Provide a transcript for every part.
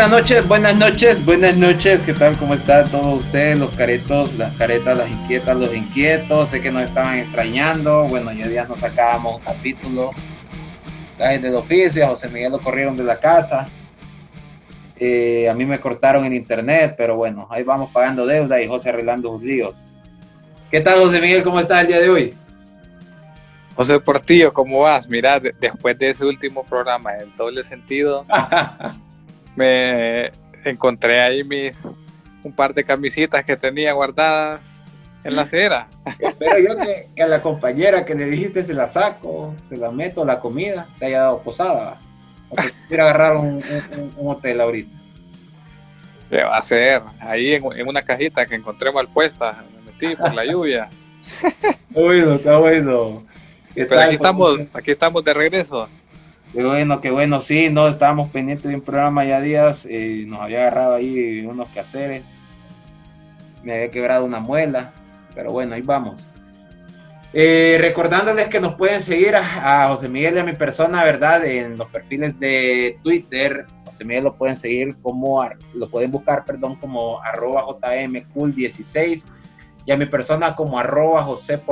Buenas noches, buenas noches, buenas noches. ¿Qué tal? ¿Cómo están todos ustedes? Los caretos, las caretas, las inquietas, los inquietos. Sé que nos estaban extrañando. Bueno, ya días nos sacábamos un capítulo. La gente de oficio, José Miguel lo corrieron de la casa. Eh, a mí me cortaron en internet, pero bueno, ahí vamos pagando deuda y José arreglando sus líos. ¿Qué tal, José Miguel? ¿Cómo estás el día de hoy? José Portillo, ¿cómo vas? Mira, después de ese último programa, en doble sentido, me encontré ahí mis un par de camisitas que tenía guardadas en la acera. Espero yo que, a la compañera que le dijiste se la saco, se la meto la comida, te haya dado posada. O que quisiera agarrar un, hotel ahorita. ¿Qué va a ser? Ahí en, una cajita que encontré mal puesta, me metí por la lluvia. Está bueno, está bueno. Pero aquí estamos, aquí estamos de regreso. Qué bueno, qué bueno, sí, no, estábamos pendientes de un programa ya días, y nos había agarrado ahí unos quehaceres, me había quebrado una muela, pero bueno, ahí vamos. Eh, recordándoles que nos pueden seguir a, José Miguel y a mi persona, ¿verdad? En los perfiles de Twitter, José Miguel lo pueden seguir como, lo pueden buscar, perdón, como arroba jmcool16 y a mi persona como arroba José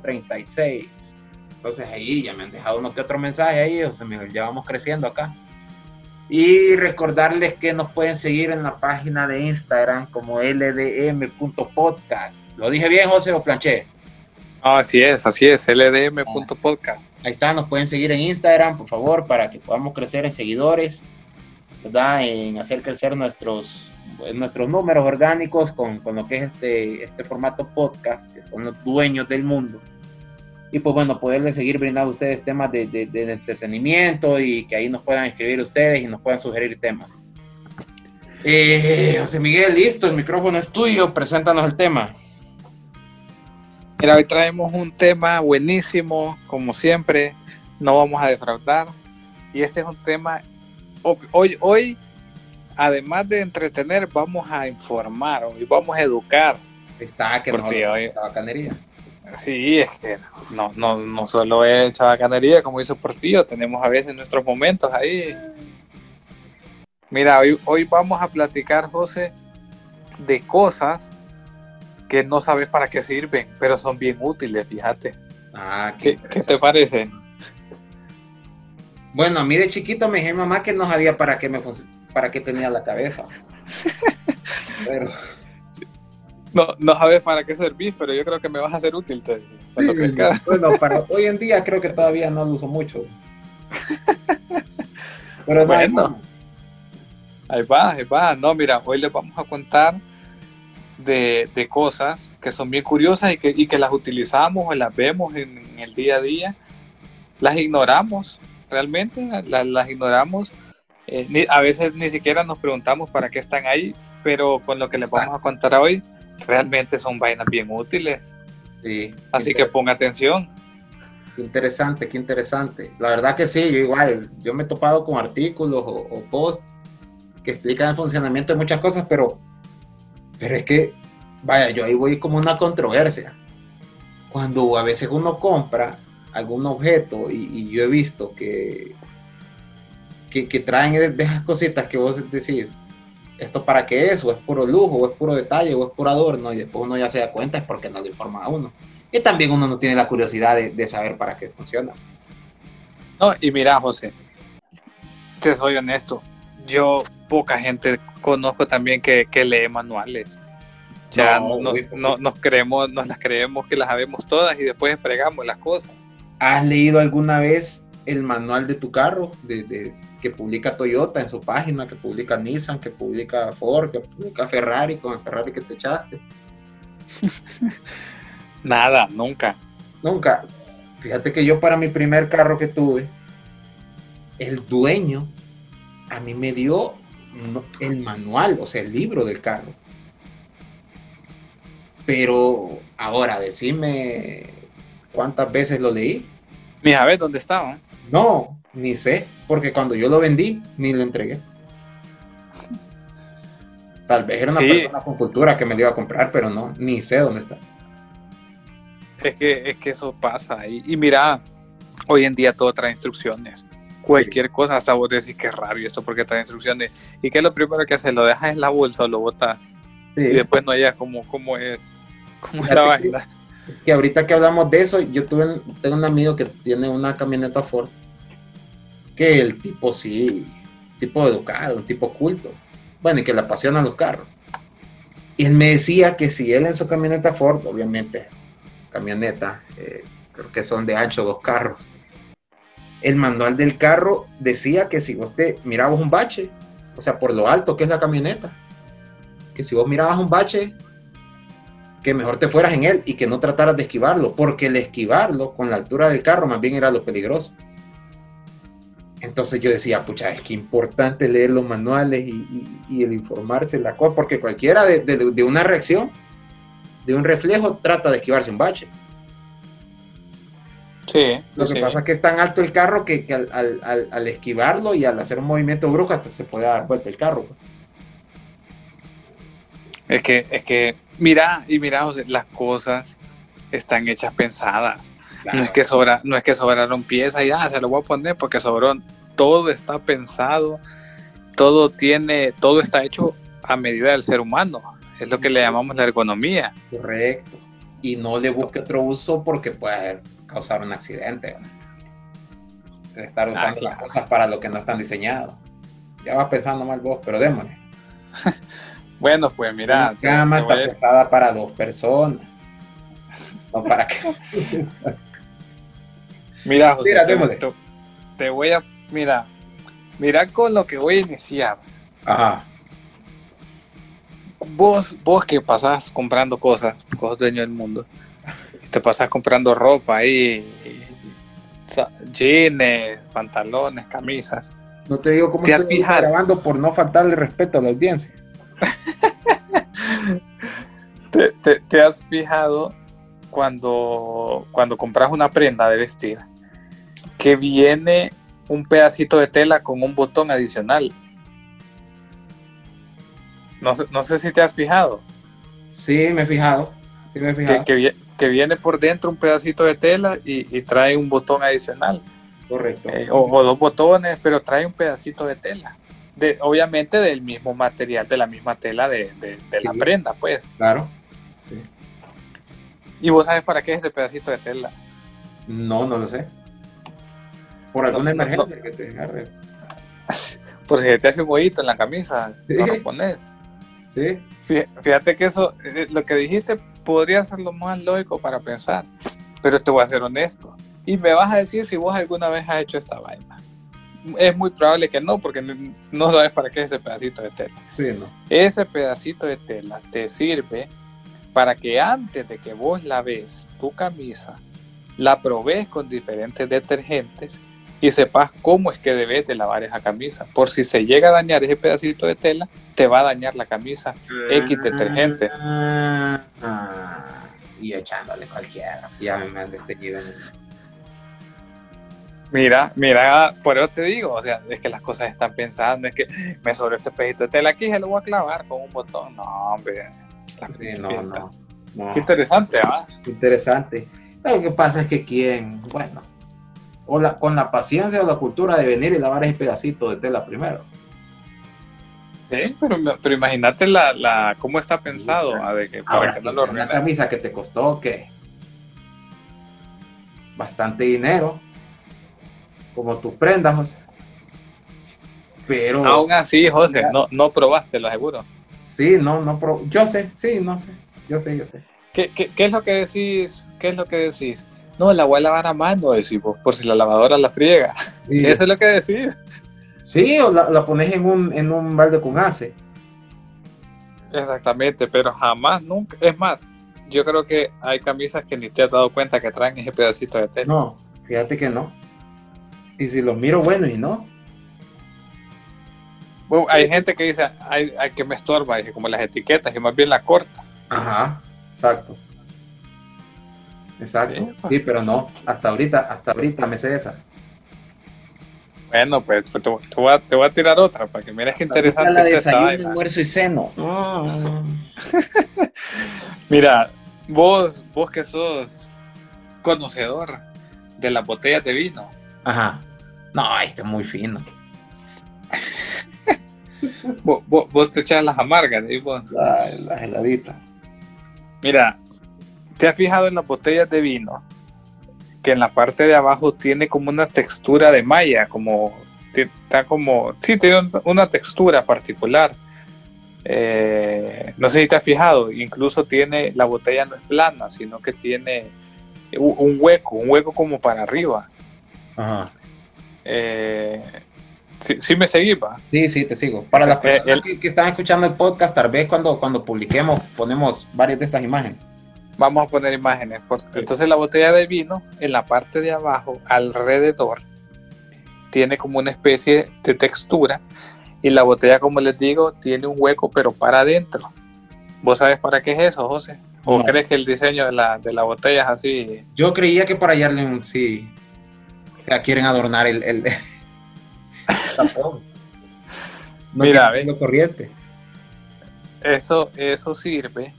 36 entonces ahí ya me han dejado uno que otro mensaje ahí, o sea, ya vamos creciendo acá. Y recordarles que nos pueden seguir en la página de Instagram como ldm.podcast. ¿Lo dije bien, José, o planché? así es, así es, ldm.podcast. ahí está, nos pueden seguir en Instagram, por favor, para que podamos crecer en seguidores, ¿verdad? En hacer crecer nuestros, nuestros números orgánicos con, con lo que es este, este formato podcast, que son los dueños del mundo y pues bueno, poderles seguir brindando a ustedes temas de, de, entretenimiento y que ahí nos puedan escribir ustedes y nos puedan sugerir temas. Eh, José Miguel, listo, el micrófono es tuyo, preséntanos el tema. Mira, hoy traemos un tema buenísimo, como siempre, no vamos a defraudar. Y este es un tema, hoy, hoy, además de entretener, vamos a informar, hoy vamos a educar. Está, que no, hoy, bacanería. Sí, es que no, no, no solo es chabacanería, como dice Portillo, tenemos a veces nuestros momentos ahí. Mira, hoy, hoy vamos a platicar, José, de cosas que no sabes para qué sirven, pero son bien útiles, fíjate. Ah, ¿Qué, te parece? Bueno, a mí de chiquito me dije mamá que no sabía para qué me para qué tenía la cabeza. pero no, no sabes para qué servís, pero yo creo que me vas a ser útil cuando Bueno, para hoy en día creo que todavía no lo uso mucho. Pero bueno, ahí va, ahí va. No, mira, hoy les vamos a contar de, de cosas que son bien curiosas y que, y que las utilizamos o las vemos en, el día a día. Las ignoramos, realmente, las, las ignoramos. Eh, a veces ni siquiera nos preguntamos para qué están ahí, pero con lo que les vamos a contar hoy, realmente son vainas bien útiles. Sí. Así que ponga atención. Qué interesante, qué interesante. La verdad que sí, yo igual, yo me he topado con artículos o, posts que explican el funcionamiento de muchas cosas, pero, pero es que, vaya, yo ahí voy como una controversia. Cuando a veces uno compra algún objeto y, yo he visto que, que, que traen de esas cositas que vos decís, ¿esto para qué es? ¿O es puro lujo? ¿O es puro detalle? ¿O es puro adorno? Y después uno ya se da cuenta es porque no lo informa a uno. Y también uno no tiene la curiosidad de, saber para qué funciona. No, y mira, José, te soy honesto. Yo poca gente conozco también que, lee manuales. Ya no, nos creemos, nos las creemos que las sabemos todas y después fregamos las cosas. ¿Has leído alguna vez el manual de tu carro? de, que publica Toyota en su página, que publica Nissan, que publica Ford, que publica Ferrari con el Ferrari que te echaste. Nada, nunca. Nunca. Fíjate que yo para mi primer carro que tuve, el dueño a mí me dio el manual, o sea, el libro del carro. Pero ahora, decime cuántas veces lo leí. Mi a ver dónde estaba. No, ni sé, porque cuando yo lo vendí, ni lo entregué. Tal vez era una persona con cultura que me lo iba a comprar, pero no, ni sé dónde está. Es que, es que eso pasa. Y, y mira, hoy en día todo trae instrucciones. cualquier cosa, hasta vos decís que y esto porque trae instrucciones. ¿Y qué es lo primero que haces? ¿Lo dejas en la bolsa o lo botas? Y después no hayas cómo, cómo es, cómo es la vaina. Que ahorita que hablamos de eso, yo tuve, tengo un amigo que tiene una camioneta Ford, que el tipo sí, tipo educado, un tipo culto, bueno, y que le apasionan los carros. Y él me decía que si él en su camioneta Ford, obviamente, camioneta, eh, creo que son de ancho dos carros, el manual del carro decía que si vos te mirabas un bache, o sea, por lo alto que es la camioneta, que si vos mirabas un bache, que mejor te fueras en él y que no trataras de esquivarlo, porque el esquivarlo con la altura del carro más bien era lo peligroso. Entonces yo decía, pucha, es que importante leer los manuales y, el informarse la cosa, porque cualquiera de, de, una reacción, de un reflejo, trata de esquivarse un bache. Sí, Lo que pasa es que es tan alto el carro que, al, esquivarlo y al hacer un movimiento brusco hasta se puede dar vuelta el carro. Es que, es que, mira, y mira, José, las cosas están hechas pensadas. No es que sobra, no es que sobraron piezas y ah, se lo voy a poner porque sobró. Todo está pensado, todo tiene, todo está hecho a medida del ser humano. Es lo que le llamamos la ergonomía. Correcto. Y no le busque otro uso porque puede causar un accidente. Estar ah, usando las cosas para lo que no están diseñados. Ya vas pensando mal vos, pero démosle. bueno, pues mira. La cama está pensada para dos personas. No para qué. mira, José, te, voy a. Mira, mira con lo que voy a iniciar. Ajá. Vos, vos que pasás comprando cosas, cosas dueño del mundo te pasas comprando ropa ahí, jeans, pantalones, camisas. No te digo cómo ¿Te estoy grabando por no faltarle respeto a la audiencia. ¿Te, has fijado cuando, cuando compras una prenda de vestir que viene un pedacito de tela con un botón adicional? No sé, no sé si te has fijado. Sí, me he fijado. Sí, me he fijado. que, que viene por dentro un pedacito de tela y, trae un botón adicional. Correcto. Eh, o, dos botones, pero trae un pedacito de tela. De, obviamente del mismo material, de la misma tela de, la prenda, pues. Claro. Sí. ¿Y vos sabes para qué es ese pedacito de tela? No, no lo sé. Por alguna emergencia que te agarre. Por si te hace un huevito en la camisa, no lo pones. Sí. Fíjate que eso, eh, lo que dijiste podría ser lo más lógico para pensar, pero te voy a ser honesto. Y me vas a decir si vos alguna vez has hecho esta vaina. Es muy probable que no, porque no sabes para qué es ese pedacito de tela. Ese pedacito de tela te sirve para que antes de que vos laves tu camisa, la probes con diferentes detergentes y sepas cómo es que debes de lavar esa camisa. Por si se llega a dañar ese pedacito de tela, te va a dañar la camisa X detergente. Y echándole cualquiera. Ya me han desteñido. Mira, mira, por eso te digo, o sea, es que las cosas están pensando, es que me sobre este pedacito de tela aquí se lo voy a clavar con un botón. No, hombre. Sí, no, no, Qué interesante, ¿ah? Interesante. Lo que pasa es que quien, bueno, o la, con la paciencia o la cultura de venir y lavar ese pedacito de tela primero. Sí, pero, pero imagínate la, la, cómo está pensado. a de que, para que no lo una camisa que te costó, ¿qué? Bastante dinero. Como tus prendas, José. Pero. Aún así, José, no, no probaste, lo aseguro. Sí, no, no probé. Yo sé, sí, no sé. Yo sé, yo sé. ¿Qué, qué, qué es lo que decís? ¿Qué es lo que decís? No, la voy a lavar a mano, decimos, por si la lavadora la friega. Eso es lo que decís. Sí, o la, pones en un, en un balde con ace. Exactamente, pero jamás, nunca. Es más, yo creo que hay camisas que ni te has dado cuenta que traen ese pedacito de tela. No, fíjate que no. Y si los miro, bueno, y no. Hay gente que dice, hay, hay que me estorba, dice, como las etiquetas, y más bien la corta. Ajá, exacto. Exacto, sí, pero no, hasta ahorita, hasta ahorita me sé esa. Bueno, pues, pues te, voy a, te, voy a, tirar otra para que mires qué interesante. La desayuno, almuerzo y seno. Mira, vos, vos que sos conocedor de las botellas de vino. Ajá. No, este es muy fino. Vos, te echas las amargas, las heladitas. Mira, ¿te has fijado en las botellas de vino? Que en la parte de abajo tiene como una textura de malla, como está como, sí, tiene una textura particular. Eh, no sé si te has fijado, incluso tiene, la botella no es plana, sino que tiene un hueco, un hueco como para arriba. Ajá. Eh, sí, me seguís, va. Sí, sí, te sigo. Para las eh, personas que, están escuchando el podcast, tal vez cuando, cuando publiquemos ponemos varias de estas imágenes. Vamos a poner imágenes. Porque, Entonces la botella de vino, en la parte de abajo, alrededor, tiene como una especie de textura y la botella, como les digo, tiene un hueco, pero para adentro. ¿Vos sabes para qué es eso, José? ¿O crees que el diseño de la, de la botella es así? Yo creía que para hallarle un sí. O sea, quieren adornar el, el, Mira, corriente. Eso, eso sirve.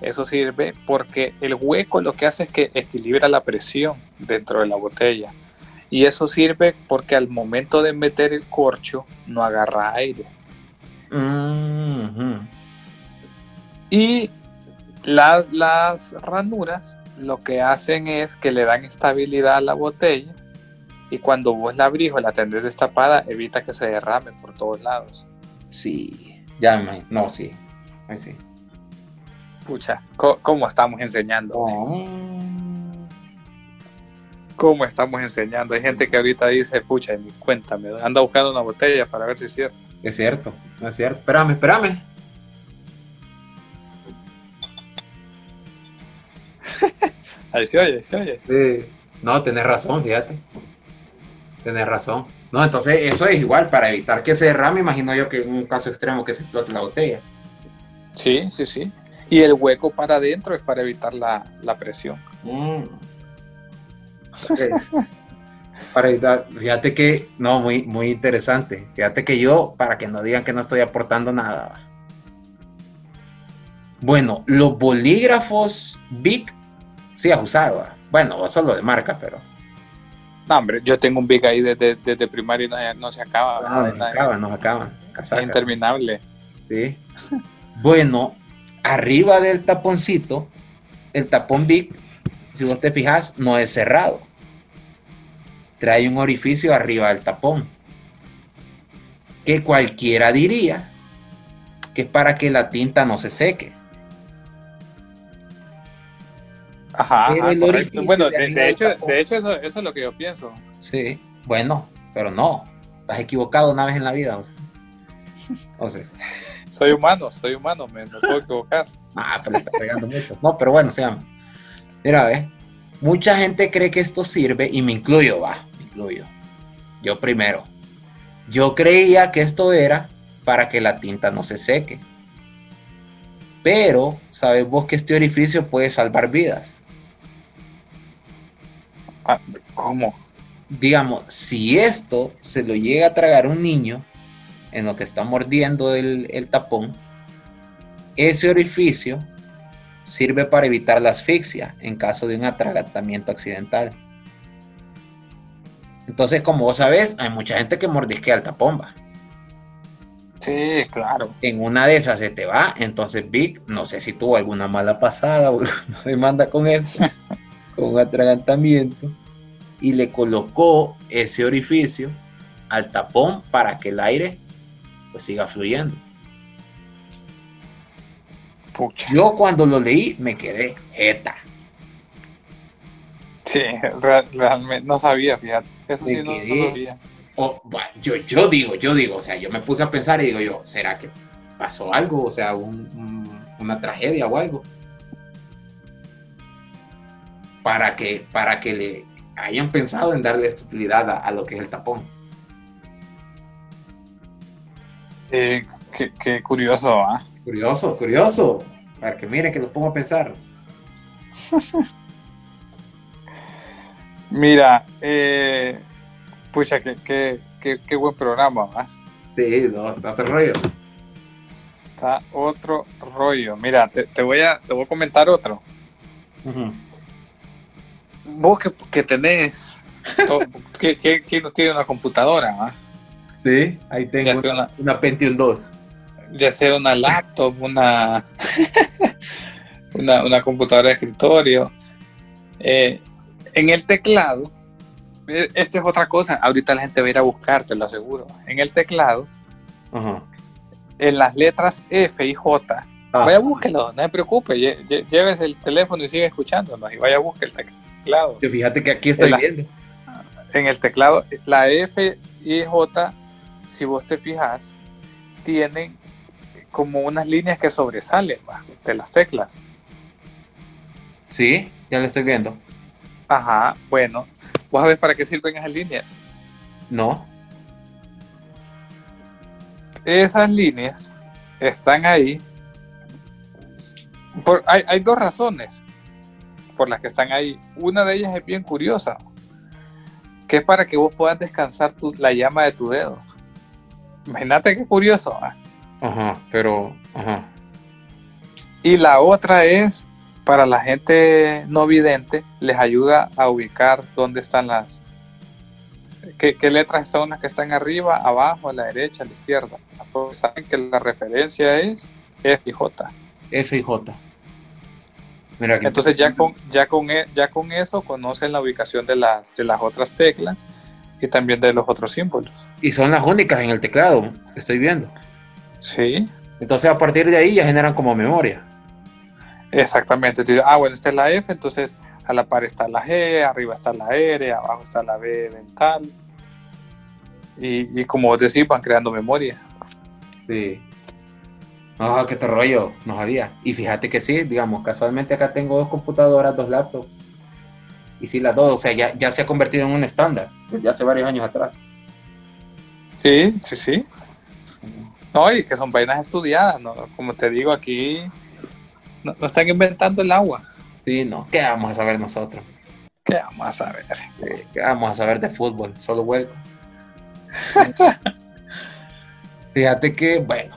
Eso sirve porque el hueco lo que hace es que equilibra la presión dentro de la botella. Y eso sirve porque al momento de meter el corcho no agarra aire. Y las, las ranuras lo que hacen es que le dan estabilidad a la botella y cuando vos la abrís o la tenés destapada evita que se derrame por todos lados. Sí, ya me... No, sí. Ahí sí. Pucha, ¿cómo, estamos enseñando? Oh cómo estamos enseñando. Hay gente que ahorita dice, pucha, cuéntame, anda buscando una botella para ver si es cierto. Es cierto, es cierto. Espérame, espérame. ahí se oye, ahí se oye. Sí. No, tenés razón, fíjate. Tenés razón. No, entonces eso es igual, para evitar que se derrame, imagino yo que en un caso extremo que se explote la botella. Sí, sí, sí. Y el hueco para adentro es para evitar la, presión. Mm. Para fíjate que, no, muy, muy interesante. Fíjate que yo, para que no digan que no estoy aportando nada. Bueno, los bolígrafos Big sí has usado. Bueno, solo de marca, pero. No, hombre, yo tengo un Big ahí desde, desde primario y no, se acaba. No, no, acaba, no acaba. Es interminable. Sí. bueno, arriba del taponcito, el tapón Big si vos te fijas, no es cerrado. Trae un orificio arriba del tapón. Que cualquiera diría que es para que la tinta no se seque. Ajá, bueno, de, hecho, de hecho eso, es lo que yo pienso. Sí, bueno, pero no, estás equivocado una vez en la vida. O sea. Soy humano, soy humano, me, puedo equivocar. Ah, pero está pegando mucho. No, pero bueno, sea, Mira, ve. Mucha gente cree que esto sirve, y me incluyo, va, me incluyo. Yo primero. Yo creía que esto era para que la tinta no se seque. Pero, ¿sabes vos que este orificio puede salvar vidas? Ah, ¿Cómo? Digamos, si esto se lo llega a tragar un niño en lo que está mordiendo el, el tapón, ese orificio Sirve para evitar la asfixia en caso de un atragantamiento accidental. Entonces, como vos sabés, hay mucha gente que mordisquea el tapón, va. Sí, claro. En una de esas se te va, entonces Vic, no sé si tuvo alguna mala pasada o me manda con esto, con un atragantamiento, y le colocó ese orificio al tapón para que el aire pues siga fluyendo. Yo cuando lo leí me quedé jeta. Sí, realmente no sabía, fíjate. Eso sí no, sabía. yo, yo digo, yo digo, o sea, yo me puse a pensar y digo yo, ¿será que pasó algo? O sea, una tragedia o algo. Para que, para que le hayan pensado en darle esta utilidad a, lo que es el tapón. Eh, qué, curioso, ¿ah? Curioso, curioso. Para que mire que lo pongo a pensar. Mira, eh, pucha, qué, buen programa, ¿va? Sí, no, está otro rollo. Está otro rollo. Mira, te, voy, a, te voy a comentar otro. Vos que, tenés ¿Quién no tiene una computadora? Sí, ahí tengo una, una, Pentium 2. Ya sea una laptop, una, una, computadora de escritorio. Eh, en el teclado, eh, esto es otra cosa, ahorita la gente va a ir a buscar, te lo aseguro. En el teclado, en las letras F y J, ah. vaya búsquelo, no se preocupe, llévese el teléfono y sigue escuchándonos y vaya a buscar el teclado. Fíjate que aquí estoy viendo. En el teclado, la F y J si vos te fijas, tienen como unas líneas que sobresalen de las teclas. Sí, ya lo estoy viendo. Ajá, bueno, ¿vos sabés para qué sirven esas líneas? No. Esas líneas están ahí. hay, hay dos razones por las que están ahí. Una de ellas es bien curiosa, que es para que vos puedas descansar la llama de tu dedo. Imagínate qué curioso. Ajá, pero, ajá. Y la otra es, para la gente no vidente, les ayuda a ubicar dónde están las... ¿Qué, letras son las que están arriba, abajo, a la derecha, a la izquierda? Todos saben que la referencia es F y J. F y J. Mira Entonces ya con, ya, con, e, ya con eso conocen la ubicación de las, de las otras teclas y también de los otros símbolos. Y son las únicas en el teclado, estoy viendo. Sí. Entonces a partir de ahí ya generan como memoria. Exactamente. ah, bueno, esta es la F, entonces a la par está la G, arriba está la R, abajo está la B dental. Y, y como vos decís, van creando memoria. Sí. Ah, qué te rollo, no sabía. Y fíjate que sí, digamos, casualmente acá tengo dos computadoras, dos laptops y sí las dos, o sea, ya, ya se ha convertido en un estándar desde hace varios años atrás. Sí, sí, sí. No, y que son vainas estudiadas, ¿no? Como te digo, aquí no, están inventando el agua. Sí, no, ¿qué vamos a saber nosotros? ¿Qué vamos a saber? ¿Qué vamos a saber de fútbol? Solo hueco. Fíjate que, bueno,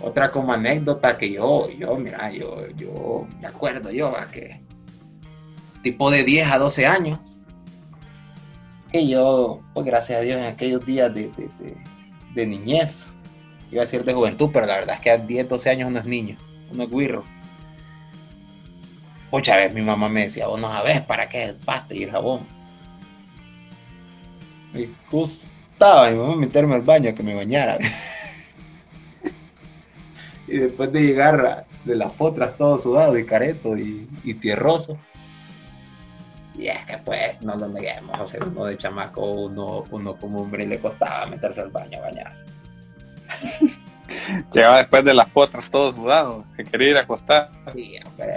otra como anécdota que yo, yo, mira, yo, yo me acuerdo yo a que tipo de 10 a 12 años. Que yo, pues gracias a Dios, en aquellos días de, de, niñez, iba a decir de juventud, pero la verdad es que a 10, 12 años uno es niño, uno es guirro. Muchas veces mi mamá me decía, vos no sabes para qué es el paste y el jabón. Me gustaba mi mamá meterme al baño a que me bañara. y después de llegar de las potras todo sudado y careto y, y tierroso, y es que pues no lo neguemos, o sea, uno de chamaco, uno, uno como hombre le costaba meterse al baño a bañarse. Llegaba después de las potras todo sudado, que quería ir a acostar. Sí, pero,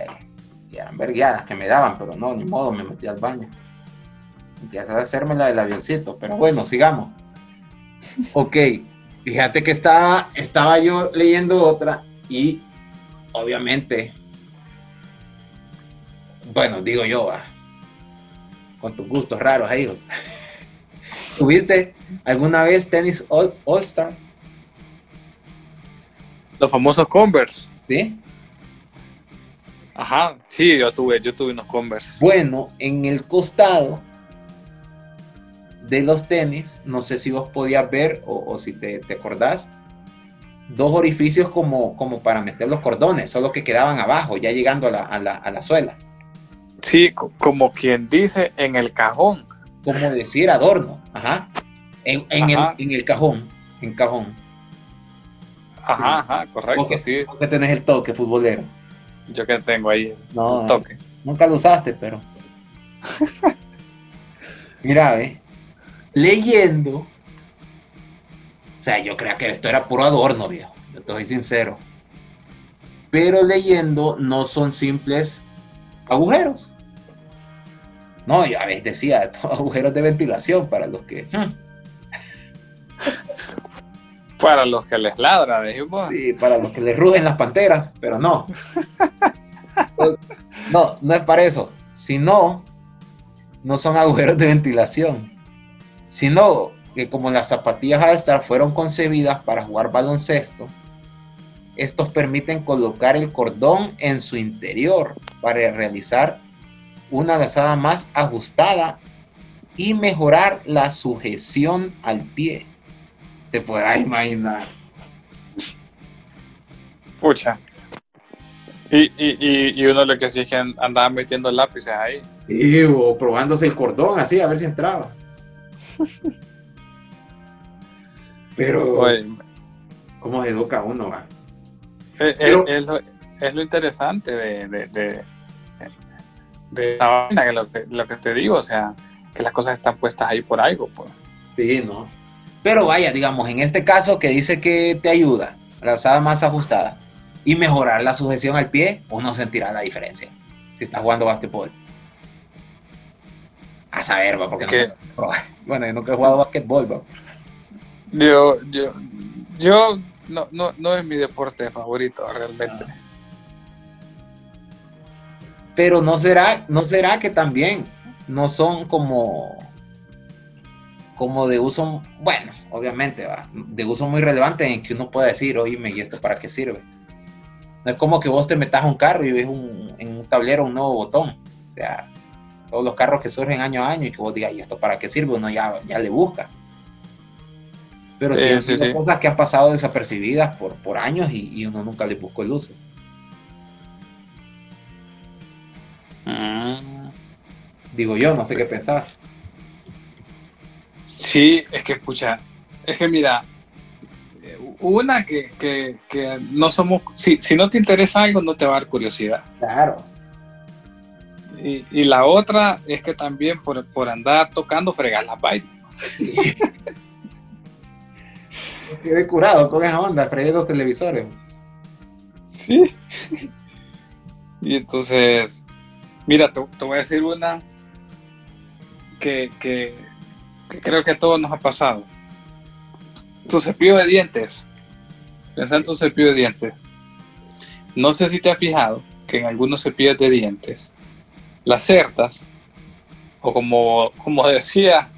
eran verguiadas que me daban, pero no, ni modo, me metí al baño. Empieza a hacerme la del avioncito, pero bueno, sigamos. Ok, fíjate que estaba, estaba yo leyendo otra y obviamente, bueno, digo yo, va con tus gustos raros ahí. ¿Tuviste alguna vez tenis All, Star? Los famosos Converse. ¿Sí? Ajá, sí, yo tuve, yo tuve unos Converse. Bueno, en el costado de los tenis, no sé si vos podías ver o, si te, acordás, dos orificios como, como para meter los cordones, solo que quedaban abajo, ya llegando a la, a la, a la suela. Sí, como quien dice en el cajón. Como decir adorno, ajá. En, El, cajón, en cajón. Ajá, ajá, correcto, porque, sí. Porque tenés el toque futbolero. Yo que tengo ahí el toque. Nunca lo usaste, pero. Mira, ve. Leyendo. O sea, yo creo que esto era puro adorno, viejo. Yo te soy sincero. Pero leyendo no son simples agujeros. No, ya ves, decía, agujeros de ventilación para los que. Hmm. Para los que les ladra, dijimos. Sí, para los que les rugen las panteras, pero no. No, no es para eso. Sino, no son agujeros de ventilación. Sino que como las zapatillas All-Star fueron concebidas para jugar baloncesto, estos permiten colocar el cordón en su interior para realizar una lazada más ajustada y mejorar la sujeción al pie. Te podrás imaginar. Pucha. Y, y, y, uno lo que sí es que andaba metiendo lápices ahí. Sí, o probándose el cordón así, a ver si entraba. Pero, ¿cómo educa uno? Va? Eh, eh, es, lo, es, lo, interesante de, de, de, de la vaina, que lo, que lo que te digo, o sea, que las cosas están puestas ahí por algo. Pues. Sí, ¿no? Pero vaya, digamos, en este caso que dice que te ayuda, la alzada más ajustada, y mejorar la sujeción al pie, uno sentirá la diferencia si está jugando básquetbol. A saber, va, porque no, bueno, yo nunca he jugado básquetbol, va. Yo, yo, yo no, no, no es mi deporte favorito realmente. Pero no será, no será que también no son como como de uso, bueno, obviamente, va, de uso muy relevante en que uno pueda decir, oíme, ¿y esto para qué sirve? No es como que vos te metas a un carro y ves en un tablero un nuevo botón. O sea, todos los carros que surgen año a año y que vos digas, ¿y esto para qué sirve? Uno ya, ya le busca. Pero sí, hay cosas que han pasado desapercibidas por, por años y, uno nunca le buscó el uso. Ah. Digo yo, no sé qué pensar. Sí, es que, escucha, es que mira, una que, no somos, si, si, no te interesa algo, no te va a dar curiosidad. Claro. Y, la otra es que también por, andar tocando fregar las vainas. Quedé curado con esa onda, fregué dos televisores. Sí. Y entonces, mira, te, voy a decir una que, que creo que a todos nos ha pasado. Tu cepillo de dientes Pensá en tu cepillo de dientes. No sé si te has fijado que en algunos cepillos de dientes, las cerdas, o como, como decía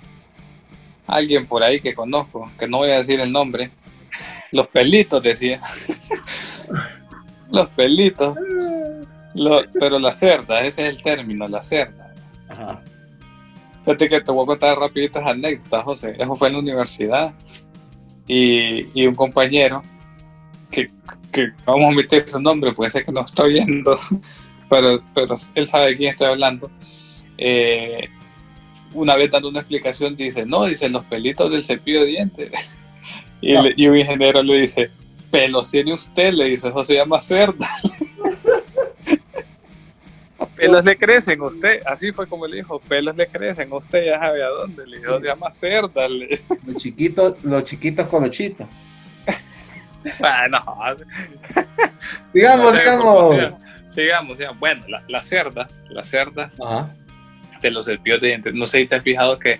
alguien por ahí que conozco, que no voy a decir el nombre, los pelitos decía. los pelitos. pero las cerdas, ese es el término, la cerda. Fíjate que te voy a contar rapidito esa anécdotas, José. Eso fue en la universidad. Y, y un compañero que, vamos a omitir su nombre, puede ser que no estoy viendo, pero, pero él sabe de quién estoy hablando. Eh, una vez dando una explicación dice, no, dice los pelitos del cepillo de dientes. Y, un ingeniero le dice, pelos tiene usted, le dice, eso se llama cerda. pelos le crecen a usted, así fue como le dijo, pelos le crecen a usted, ya sabe a dónde, le dijo, se llama cerda. Los chiquitos, los chiquitos colochitos. Bueno, digamos, digamos. Sigamos, sigamos. Bueno, las cerdas, las cerdas de los cepillos de dientes. No sé si te has fijado que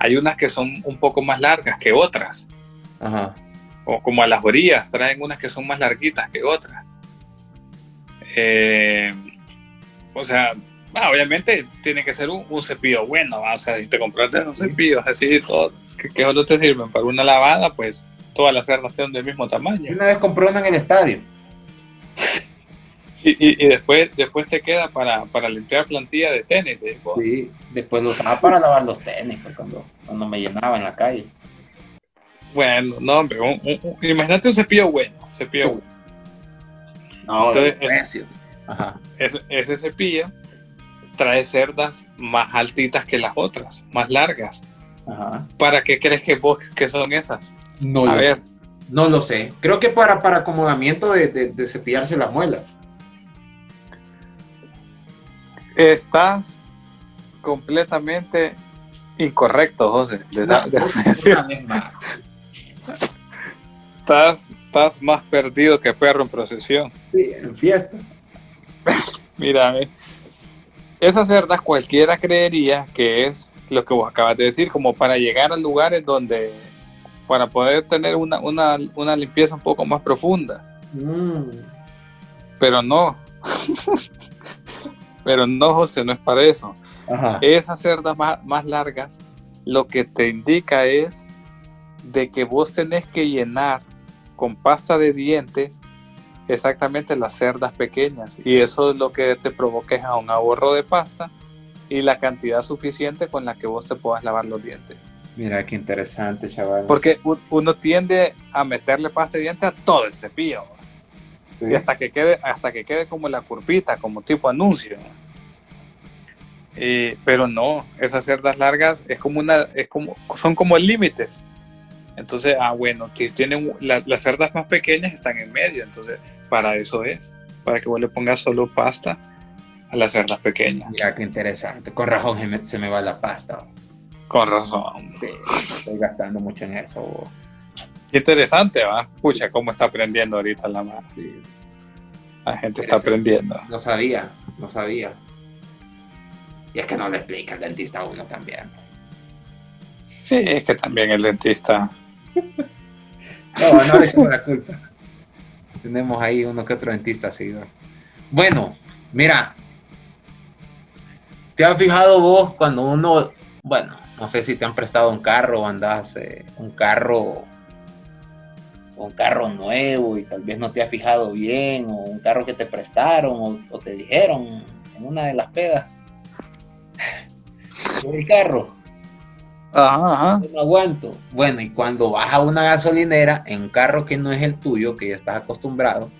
hay unas que son un poco más largas que otras. Ajá. O como a las orillas, traen unas que son más larguitas que otras. Eh, o sea, obviamente tiene que ser un, cepillo bueno. O sea, si te compraste un cepillo así, todo, que, que solo te sirven para una lavada, pues todas las cerdas son del mismo tamaño. Una vez compré una en el estadio. Y, después, después te queda para, limpiar plantilla de tenis. Sí, después lo usaba para lavar los tenis, cuando, cuando me llenaba en la calle. Bueno, no, hombre, imagínate un cepillo bueno, cepillo bueno. No, Entonces, ese, ese cepillo trae cerdas más altitas que las otras, más largas. ¿Para qué crees que vos que son esas? No a ver. No lo sé. Creo que para, para acomodamiento de, cepillarse las muelas. Estás completamente incorrecto, José. estás, estás más perdido que perro en procesión. Sí, en fiesta. Mira, esas cerdas cualquiera creería que es lo que vos acabas de decir, como para llegar a lugares donde para poder tener una, una, una limpieza un poco más profunda. Mm. Pero no. Pero no, José, no es para eso. Esas cerdas más, más largas lo que te indica es de que vos tenés que llenar con pasta de dientes exactamente las cerdas pequeñas y eso es lo que te provoca un ahorro de pasta y la cantidad suficiente con la que vos te puedas lavar los dientes. Mira qué interesante, chaval. Porque uno tiende a meterle pasta de dientes a todo el cepillo. Y hasta que quede, hasta que quede como la curvita, como tipo anuncio. pero no, esas cerdas largas es como una, es como, son como límites. Entonces, ah, bueno, tienen las cerdas más pequeñas están en medio, entonces para eso es, para que vos le pongas solo pasta a las cerdas pequeñas. Ya, qué interesante. Con razón se me, va la pasta. Con razón. estoy gastando mucho en eso. Qué interesante, va. Escucha cómo está aprendiendo ahorita la mano. La gente está aprendiendo. No sabía, no sabía. Y es que no le explica el dentista a uno también. Sí, es que también el dentista. no, no le echamos la culpa. Tenemos ahí uno que otro dentista seguidor. Bueno, mira, ¿Te has fijado vos cuando uno, bueno, no sé si te han prestado un carro o andas eh, un carro, un carro nuevo y tal vez no te has fijado bien, o un carro que te prestaron o, te dijeron en una de las pedas el carro. Ajá, ajá. No aguanto. Bueno, y cuando vas a una gasolinera en un carro que no es el tuyo, que ya estás acostumbrado,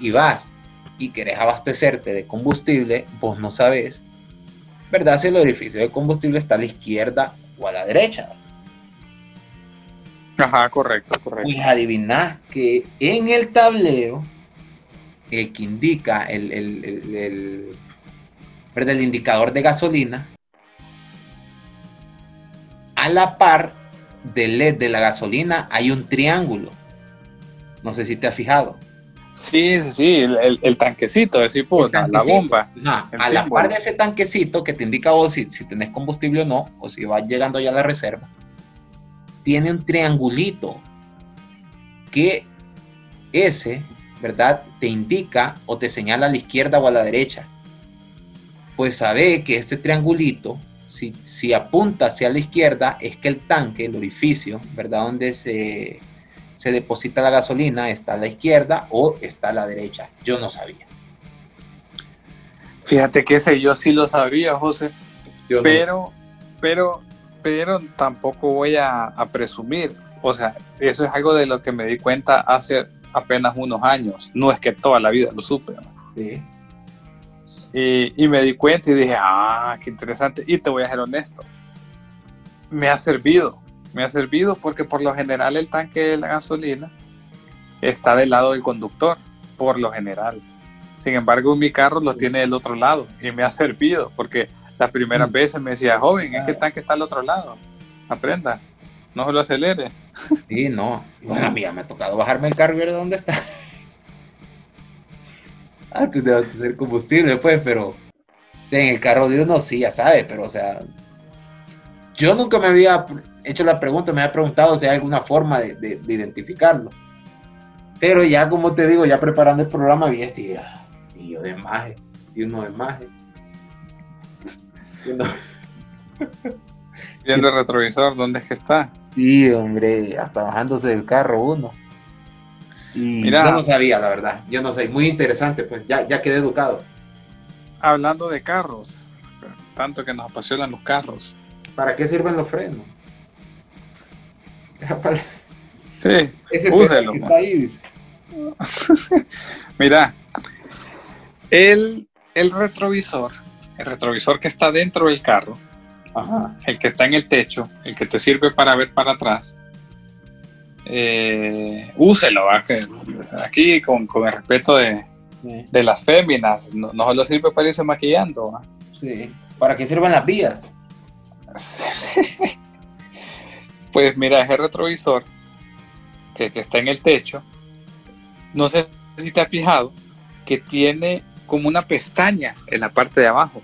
y vas y querés abastecerte de combustible, vos no sabes ¿verdad? Si el orificio de combustible está a la izquierda o a la derecha. Ajá, correcto, correcto. Pues adivinás que en el tablero, el que indica el, el, el, el indicador de gasolina, a la par del LED de la gasolina hay un triángulo. No sé si te has fijado. Sí, sí, sí, el, tanquecito, es decir, pues, la bomba. a la par de ese tanquecito que te indica vos si, si tenés combustible o no, o si vas llegando ya a la reserva, tiene un triangulito que ese, ¿verdad? Te indica o te señala a la izquierda o a la derecha. Pues sabe que este triangulito, si, si apunta hacia la izquierda, es que el tanque, el orificio, ¿verdad? Donde se se deposita la gasolina, está a la izquierda o está a la derecha. Yo no sabía. Fíjate que ese yo sí lo sabía, José. pero, pero, pero tampoco voy a, presumir. O sea, eso es algo de lo que me di cuenta hace apenas unos años. No es que toda la vida lo supe. Sí. Y, y, me di cuenta y dije, ah, qué interesante. Y te voy a ser honesto. Me ha servido me ha servido porque por lo general el tanque de la gasolina está del lado del conductor, por lo general. Sin embargo, mi carro lo tiene del otro lado y me ha servido porque las primeras mm. veces me decía, joven, es que el tanque está al otro lado. Aprenda, no se lo acelere. Sí, no. Bueno, a mí me ha tocado bajarme el carro y ver dónde está. Antes de hacer combustible, pues, pero en el carro de uno sí, ya sabe, pero o sea, yo nunca me había hecho la pregunta, me había preguntado si hay alguna forma de, identificarlo. Pero ya, como te digo, ya preparando el programa, vi este y yo de maje, y uno de maje. Viendo el retrovisor, ¿dónde es que está? Sí, hombre, hasta bajándose del carro uno. Y yo no sabía, la verdad. Yo no sé, muy interesante, pues ya, ya quedé educado. Hablando de carros, tanto que nos apasionan los carros. ¿Para qué sirven los frenos? Sí, Ese úselo. Mira, el, el retrovisor, el retrovisor que está dentro del carro, el que está en el techo, el que te sirve para ver para atrás, eh, úselo, aquí con, el respeto de, las féminas, no, solo sirve para irse maquillando. Sí, para que sirvan las vías. pues mira, ese retrovisor que, está en el techo, no sé si te has fijado que tiene como una pestaña en la parte de abajo.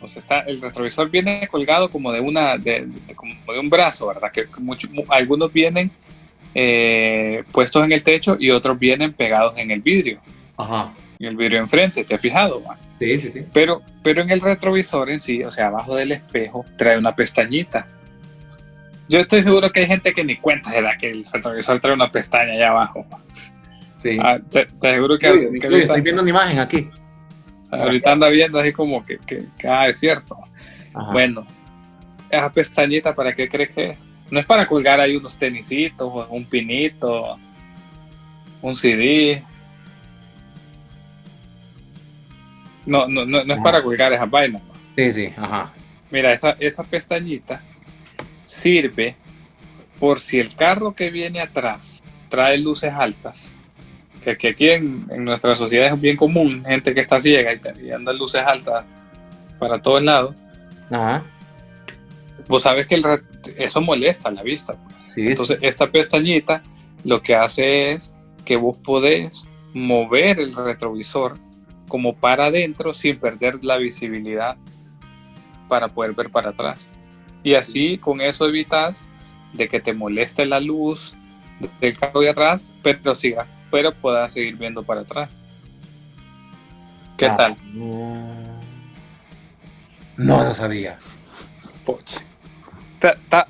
O sea, está, el retrovisor viene colgado como de una de, como de un brazo, ¿verdad? Que algunos vienen eh, puestos en el techo y otros vienen pegados en el vidrio. Ajá. En el vidrio enfrente, ¿te has fijado? Sí, sí, sí. Pero, pero en el retrovisor en sí, o sea, abajo del espejo, trae una pestañita. Yo estoy seguro que hay gente que ni cuenta de la que el retrovisor trae una pestaña allá abajo. Sí. Ah, te, aseguro que, estoy viendo una imagen aquí. Ahorita anda viendo así como que, que, ah, es cierto. Bueno, esa pestañita, ¿para qué crees que es? No es para colgar ahí unos tenisitos, un pinito, un CD. No, no, no, no es para colgar esas vainas. Sí, sí, ajá. Mira, esa, esa pestañita sirve por si el carro que viene atrás trae luces altas, que, aquí en, nuestra sociedad es bien común, gente que está ciega y, anda luces altas para todos lados. Ajá. Vos sabes que eso molesta la vista. Pues. Entonces, esta pestañita lo que hace es que vos podés mover el retrovisor como para adentro sin perder la visibilidad para poder ver para atrás. Y así con eso evitas de que te moleste la luz del carro de atrás, pero siga, pero puedas seguir viendo para atrás. ¿Qué ah, tal? No lo sabía.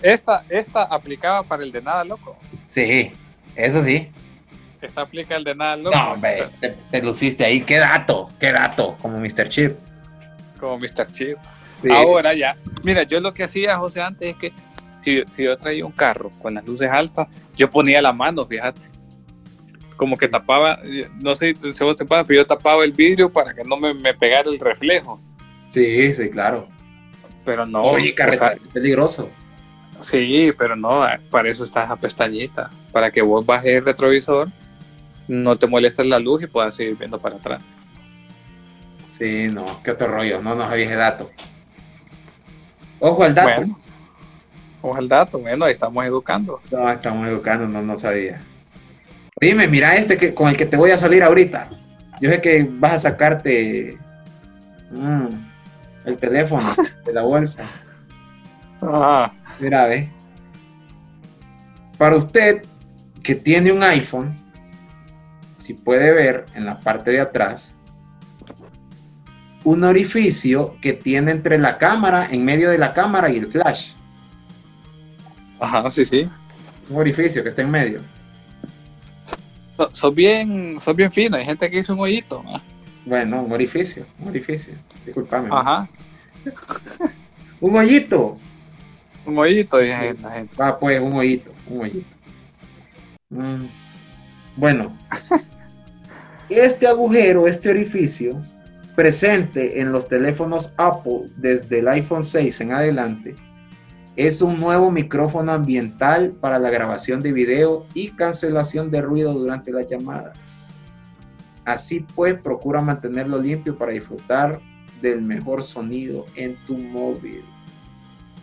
¿Esta, ¿Esta aplicaba para el de nada loco? Sí, eso sí. Esta aplica el de nada loco. No, hombre, te, luciste ahí. ¿Qué dato? ¿Qué dato? Como Mr. Chip. Como Mr. Chip. Ahora ya. Mira, yo lo que hacía, José, antes es que si, yo traía un carro con las luces altas, yo ponía la mano, fíjate. Como que tapaba, no sé si vos te pasa, pero yo tapaba el vidrio para que no me, pegara el reflejo. Sí, sí, claro. Pero no. Oye, carreta, es peligroso. Sí, pero no, para eso está esa pestañita. Para que vos bajes el retrovisor, no te molestes la luz y puedas seguir viendo para atrás. Sí, no, qué otro rollo, no nos había ese dato. Ojo al dato. ojo al dato, bueno, ahí estamos educando. No, estamos educando, no, no sabía. Dime, mira este que, con el que te voy a salir ahorita. Yo sé que vas a sacarte mm, el teléfono de la bolsa. Ah. Mira, ve. Para usted que tiene un iPhone, si puede ver en la parte de atrás, un orificio que tiene entre la cámara, en medio de la cámara y el flash. Ajá, sí, sí. Un orificio que está en medio. Son bien, son bien finos, hay gente que hizo un hoyito. Bueno, un orificio, un orificio. Disculpame. Ajá. un hoyito. Un hoyito, dije la gente. Ah, pues, un hoyito, un hoyito. Mm. Bueno, este agujero, este orificio, presente en los teléfonos Apple desde el iPhone 6 en adelante es un nuevo micrófono ambiental para la grabación de video y cancelación de ruido durante las llamadas. Así pues, procura mantenerlo limpio para disfrutar del mejor sonido en tu móvil.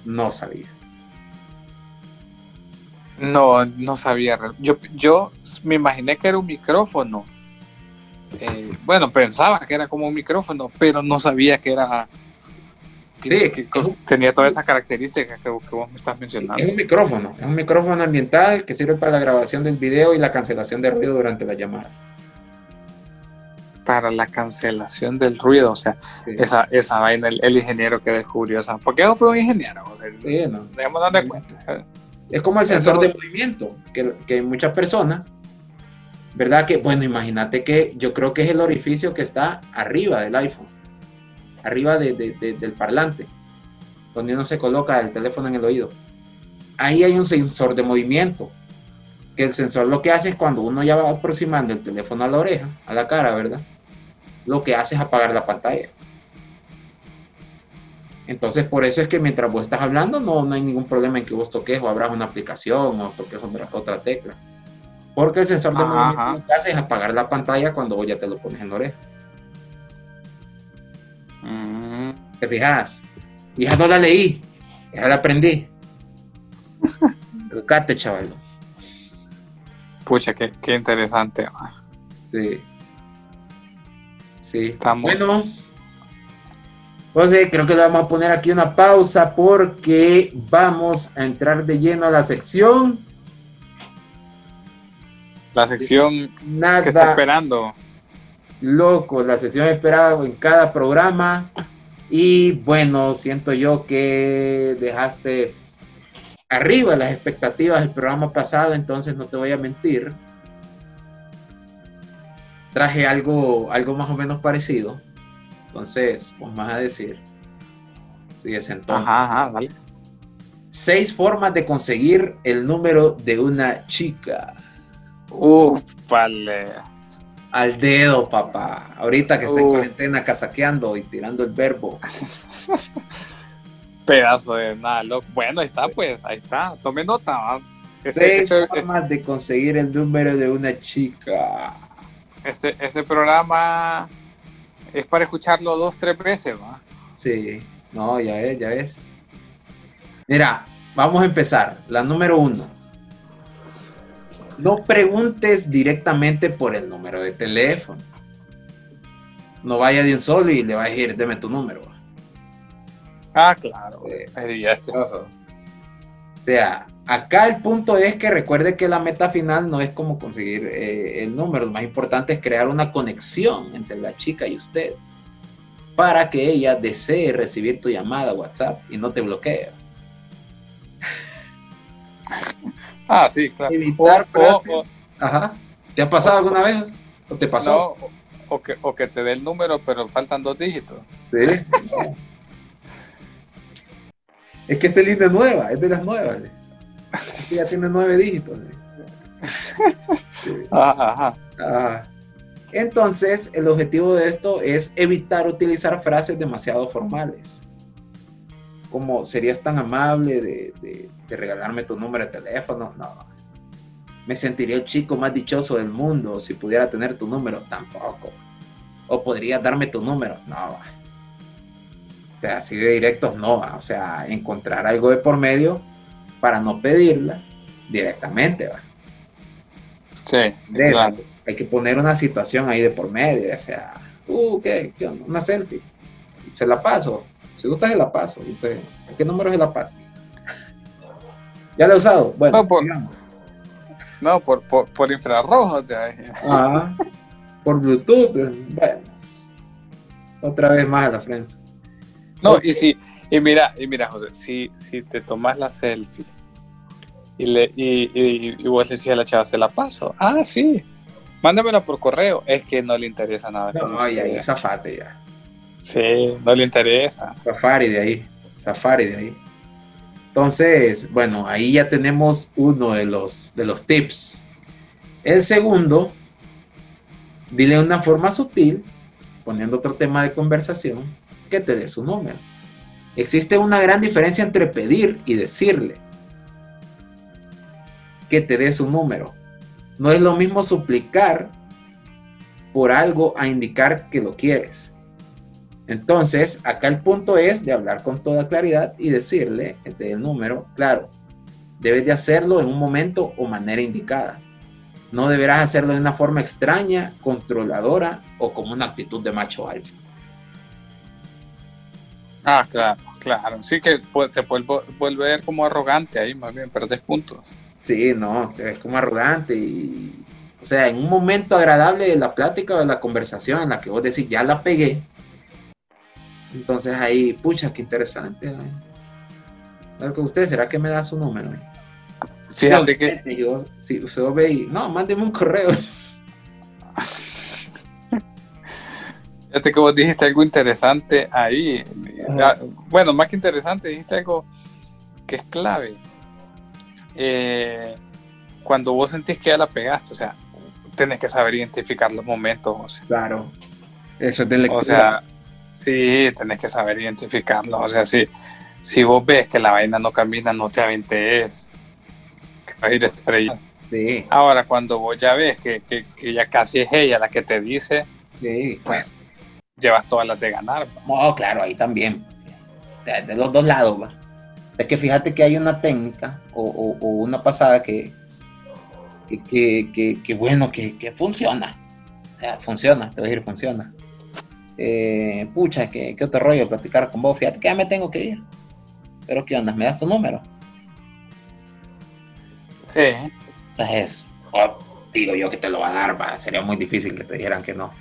No sabía. No, no sabía. Yo, yo me imaginé que era un micrófono eh, bueno, pensaba que era como un micrófono, pero no sabía que era. Que, tenía todas esas características que, vos me estás mencionando. Es un micrófono, es un micrófono ambiental que sirve para la grabación del video y la cancelación de ruido durante la llamada. Para la cancelación del ruido, o sea, esa, esa vaina, el, ingeniero que descubrió esa. Porque eso fue un ingeniero, o sea, sí, no. cuenta. Es como el sensor de movimiento, que, que muchas personas ¿verdad? Que, bueno, imagínate que yo creo que es el orificio que está arriba del iPhone, arriba del parlante, donde uno se coloca el teléfono en el oído. Ahí hay un sensor de movimiento, que el sensor lo que hace es cuando uno ya va aproximando el teléfono a la oreja, a la cara, ¿verdad? Lo que hace es apagar la pantalla. Entonces, por eso es que mientras vos estás hablando, no, no hay ningún problema en que vos toques o abras una aplicación o toques otra, otra tecla. Porque el sensor de movimiento lo que hace es apagar la pantalla cuando vos ya te lo pones en la oreja. ¿Te fijas? Y no la leí, ya la aprendí. Educate, chaval. Pucha, qué, qué interesante. Sí. Sí. Bueno. José, creo que le vamos a poner aquí una pausa porque vamos a entrar de lleno a la sección la sección Nada que está esperando. Loco, la sección esperada en cada programa. Y bueno, siento yo que dejaste arriba las expectativas del programa pasado, entonces no te voy a mentir. Traje algo, algo más o menos parecido. Entonces, vos vas a decir. Sigues entonces. Ajá, ajá, vale. Seis formas de conseguir el número de una chica. Uf, vale. Al dedo, papá. Ahorita que estoy en cuarentena casaqueando y tirando el verbo. Pedazo de nada, loco. Bueno, ahí está, pues, ahí está. Tome nota. Este, Seis este- formas de conseguir el número de una chica. este- este programa es para escucharlo dos, tres veces, ¿va? Sí, no, ya es, ya es. Mira, vamos a empezar. La número uno. No preguntes directamente por el número de teléfono. No vaya de un solo y le va a decir, deme tu número. Ah, claro. Eh, ya. O sea, acá el punto es que recuerde que la meta final no es como conseguir eh, el número. Lo más importante es crear una conexión entre la chica y usted para que ella desee recibir tu llamada WhatsApp y no te bloquee. Ah, sí, claro. Evitar O- Ajá. ¿Te ha pasado alguna vez? ¿O te pasó? no, o, que, o que te dé el número, pero faltan dos dígitos. Sí. No. Es que esta línea es nueva, es de las nuevas. ¿eh? Esta Ya tiene nueve dígitos. ¿eh? Sí. Ajá, ajá. Ah, entonces, el objetivo de esto es evitar utilizar frases demasiado formales. Como serías tan amable de, de- de regalarme tu número de teléfono. No. Me sentiría el chico más dichoso del mundo si pudiera tener tu número. Tampoco. O podrías darme tu número. No. O sea, así de directos no. O sea, encontrar algo de por medio para no pedirla directamente. ¿va? Sí, claro. Hay que poner una situación ahí de por medio, o sea, uh, ¿qué? ¿Qué? Una selfie. Se la paso. Si gusta, se la paso. Y usted, ¿A qué número se la paso? ¿Ya la he usado? Bueno, No, por- digamos. No, por, por, por. Ajá. por Bluetooth. Bueno. Otra vez más a la frente. No, y si, y mira, y mira, José, si, si te tomas la selfie y le, y, y, y vos le decís a la chava, se la paso. Ah, sí. Mándamela por correo. Es que no le interesa nada. No, y ahí usted. zafate ya. Sí, no le interesa. Safari de ahí. Safari de ahí. Entonces, bueno, ahí ya tenemos uno de los, de los tips. El segundo, dile una forma sutil, poniendo otro tema de conversación, que te dé su número. Existe una gran diferencia entre pedir y decirle que te dé su número. No es lo mismo suplicar por algo a indicar que lo quieres. Entonces, acá el punto es de hablar con toda claridad y decirle este, el número, claro, debes de hacerlo en un momento o manera indicada. No deberás hacerlo de una forma extraña, controladora o como una actitud de macho alfa. Ah, claro, claro. Sí que pu- te puede vo- volver como arrogante ahí, más bien, perdes puntos. Sí, no, te ves como arrogante y, o sea, en un momento agradable de la plática o de la conversación en la que vos decís, ya la pegué. Entonces ahí, pucha, qué interesante. ¿eh? Con usted, ¿será que me da su número? eh? Fíjate que, yo, si usted ve y, no, mándeme un correo. fíjate que vos dijiste algo interesante ahí. Ajá. Ah, Bueno, más que interesante, dijiste algo que es clave. Eh, cuando vos sentís que ya la pegaste, o sea, tenés que saber identificar los momentos, José. Claro. Eso es de lectura. O sea, sí, tenés que saber identificarlos. O sea, si, si vos ves que la vaina no camina, no te aventes. Que a ir estrella. sí, Ahora, cuando vos ya ves que, que- que ya casi es ella la que te dice, sí. pues llevas todas las de ganar. No, claro, ahí también. O sea, de los dos lados, va. O sea, que fíjate que hay una técnica o, o- o una pasada que, que, que, que- bueno, que, que funciona. O sea, funciona, te voy a decir, funciona. Eh, pucha, ¿qué, qué otro rollo platicar con vos. Fíjate que ya me tengo que ir. Pero ¿qué onda? ¿Me das tu número? Sí. Entonces, oh, digo yo que te lo va a dar. Sería muy difícil que te dijeran que no.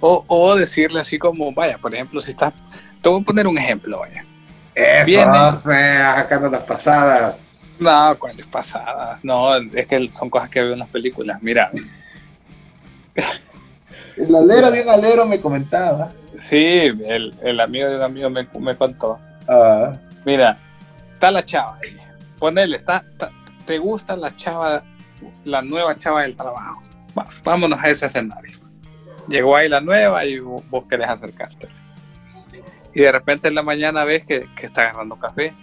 O, o decirle así como, vaya, por ejemplo, si estás. Te voy a poner un ejemplo, vaya. Eso, Viene. o sea, sacando las pasadas. No, cuáles pasadas. No, es que son cosas que veo en las películas. Mira. El alero de un alero me comentaba. Sí, el, el amigo de un amigo me, me contó. Ah. Mira, está la chava ahí. Ponele, está, te gusta la chava, la nueva chava del trabajo. vámonos a ese escenario. Llegó ahí la nueva y vos, querés acercarte. Y de repente en la mañana ves que, que está agarrando café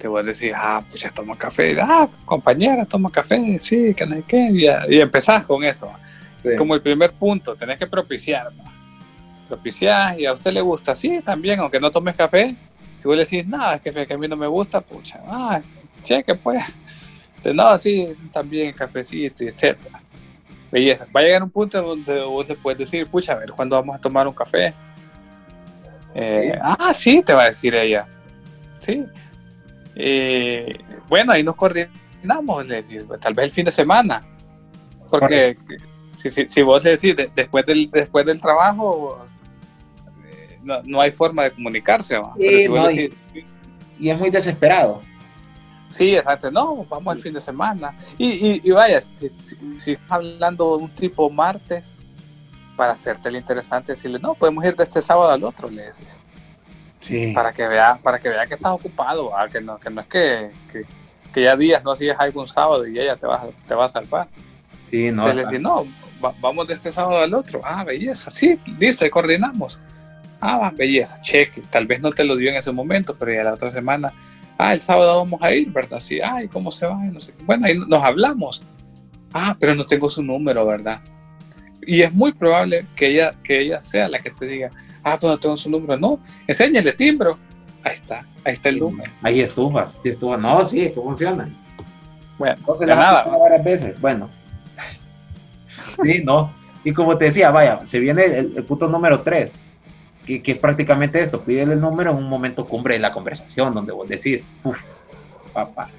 te voy a decir, ah, pues ya toma café, ah, compañera, toma café, sí, que no sé qué, y, empezás con eso. Como el primer punto, tenés que propiciar. Propiciar, y a usted le gusta, sí, también, aunque no tomes café, si vos le decís, no, es que, a mí no me gusta, pucha, ah, cheque, pues. No, sí, también cafecito, etcétera. Belleza. Va a llegar un punto donde vos le puedes decir, pucha, a ver, ¿cuándo vamos a tomar un café? Eh, ah, sí, te va a decir ella. Sí. Eh, bueno, ahí nos coordinamos, tal vez el fin de semana. Porque si, vos le decís después del, después del trabajo, eh, no, hay forma de comunicarse. y, es muy desesperado. Sí, exacto. No, vamos el fin de semana. Y, vaya, si, si, estás hablando de un tipo martes, para hacerte el interesante, decirle, no, podemos ir de este sábado al otro, le decís. Para que vea, para que vea que estás ocupado, que no, que no es que, que, ya días no sigues algún sábado y ella te va, te va a salvar. Sí, no. Entonces no, vamos de este sábado al otro. Ah, belleza, sí, listo, ahí coordinamos. Ah, belleza, cheque. Tal vez no te lo dio en ese momento, pero ya la otra semana, ah, el sábado vamos a ir, ¿verdad? Sí, ay, ¿cómo se va? No sé. Bueno, ahí nos hablamos. Ah, pero no tengo su número, ¿verdad? Y es muy probable que ella, que ella sea la que te diga, ah, pues no tengo su número. No, enséñale timbro. Ahí está, ahí está el número. Ahí estufas, ahí estuvo. No, sí, que funciona. Bueno, no nada. varias veces. Bueno. Sí, no. Y como te decía, vaya, se viene el, punto número 3, que, es prácticamente esto, pídele el número en un momento cumbre de la conversación, donde vos decís, uff, papá,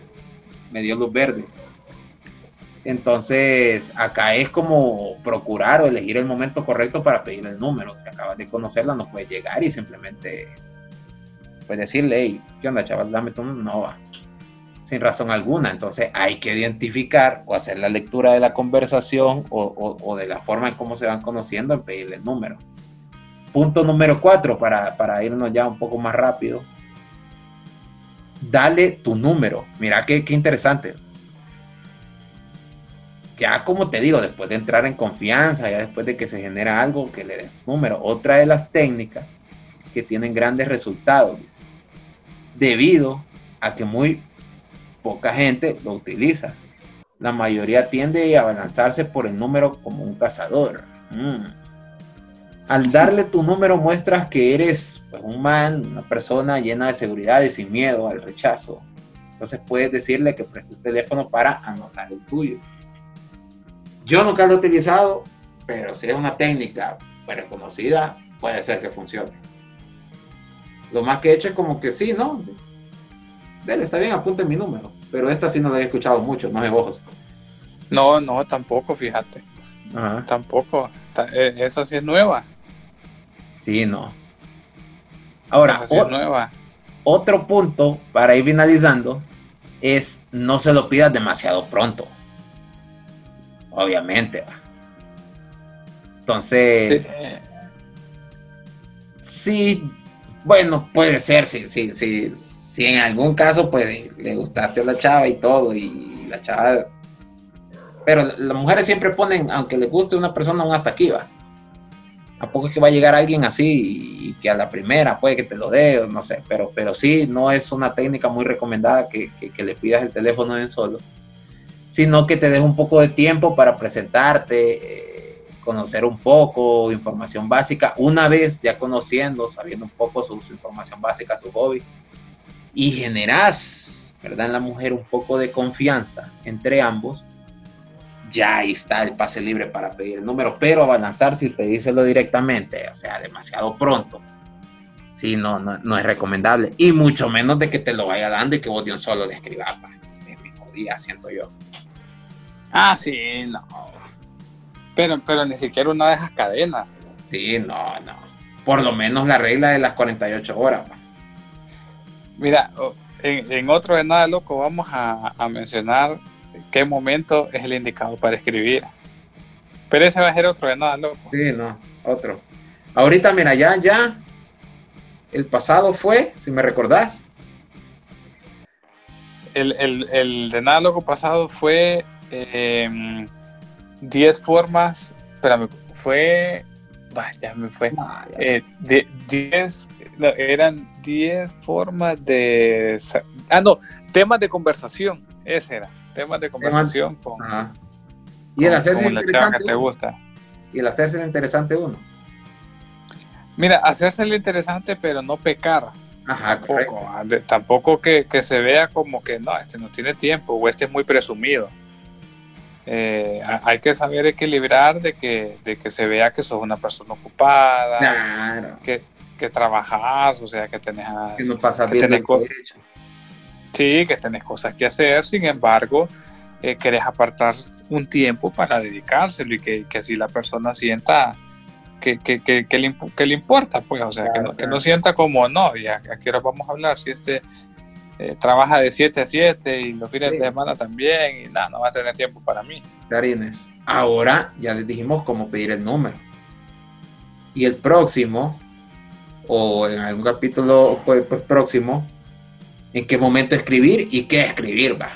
me dio luz verde entonces, acá es como procurar o elegir el momento correcto para pedir el número. Si acabas de conocerla, no puedes llegar y simplemente puedes decirle, hey, ¿qué onda, chaval? Dame tu número. No. Sin razón alguna. Entonces, hay que identificar o hacer la lectura de la conversación o, de la forma en cómo se van conociendo en pedirle el número. Punto número cuatro, para, para irnos ya un poco más rápido. Dale tu número. Mira qué, qué interesante ya como te digo, después de entrar en confianza, ya después de que se genera algo, que le des número. Otra de las técnicas que tienen grandes resultados, debido a que muy poca gente lo utiliza. La mayoría tiende a abalanzarse por el número como un cazador. Mm. Al darle tu número muestras que eres pues, un man, una persona llena de seguridad y sin miedo al rechazo. Entonces puedes decirle que prestes teléfono para anotar el tuyo. Yo nunca lo he utilizado, pero si es una técnica reconocida, puede ser que funcione. Lo más que he hecho es como que sí, ¿no? Dele, está bien, apunte mi número. Pero esta sí no la he escuchado mucho, no me ojos. No, no, tampoco, fíjate. Tampoco. Eh, eso sí es nueva. Sí, no. Ahora, sí es nueva. otro punto para ir finalizando es no se lo pidas demasiado pronto obviamente. Entonces, sí. bueno, puede ser, si sí, sí, sí, en algún caso pues le gustaste a la chava y todo, y la chava... Pero las mujeres siempre ponen, aunque le guste una persona, un hasta aquí va. ¿A poco es que va a llegar alguien así y que a la primera puede que te lo dé? No sé, pero, pero sí, no es una técnica muy recomendada que, que le pidas el teléfono en solo sino que te des un poco de tiempo para presentarte, eh, conocer un poco, información básica, una vez ya conociendo, sabiendo un poco su, información básica, su hobby, y generas, ¿verdad? En la mujer un poco de confianza entre ambos, ya ahí está el pase libre para pedir el número, pero avanzar si pedírselo directamente, o sea, demasiado pronto. Sí, no, no, es recomendable. Y mucho menos de que te lo vaya dando y que vos de un solo le escribas. El mismo día, siento yo. Ah, sí, no. Pero, pero ni siquiera una de esas cadenas. Sí, no, no. Por lo menos la regla de las 48 horas. Mira, en, otro de nada loco vamos a, mencionar qué momento es el indicado para escribir. Pero ese va a ser otro de nada, loco. Sí, no, otro. Ahorita, mira, ya, ya. El pasado fue, si me recordás. El, el, el de nada loco pasado fue 10 em, formas. Espérame, fue. Vaya, me fue. 10. Eh, eran 10 formas de. Ah, no, temas de conversación. Ese era. Temas de conversación con. Ajá. Y el hacerse interesante. Que te gusta. Y el hacerse interesante uno. Mira, hacerse interesante, pero no pecar. Ajá, tampoco, ah, tampoco que, se vea como que no, este no tiene tiempo o este es muy presumido. Eh, hay que saber equilibrar de que, de que se vea que sos una persona ocupada, que, que trabajas, o sea, que tenés, que no pasa bien tenés Sí, que tenés cosas que hacer, sin embargo, eh, querés apartar un tiempo para dedicárselo y que, que así la persona sienta que, que, que, le, que, le, importa, pues, o sea, que, no, que, no, sienta como, no, y a, qué hora vamos a hablar, si este eh, trabaja de 7 a 7 y los fines de semana también, y nada, no va a tener tiempo para mí. Clarines, ahora ya les dijimos cómo pedir el número. Y el próximo, o en algún capítulo pues, pues próximo, en qué momento escribir y qué escribir, va.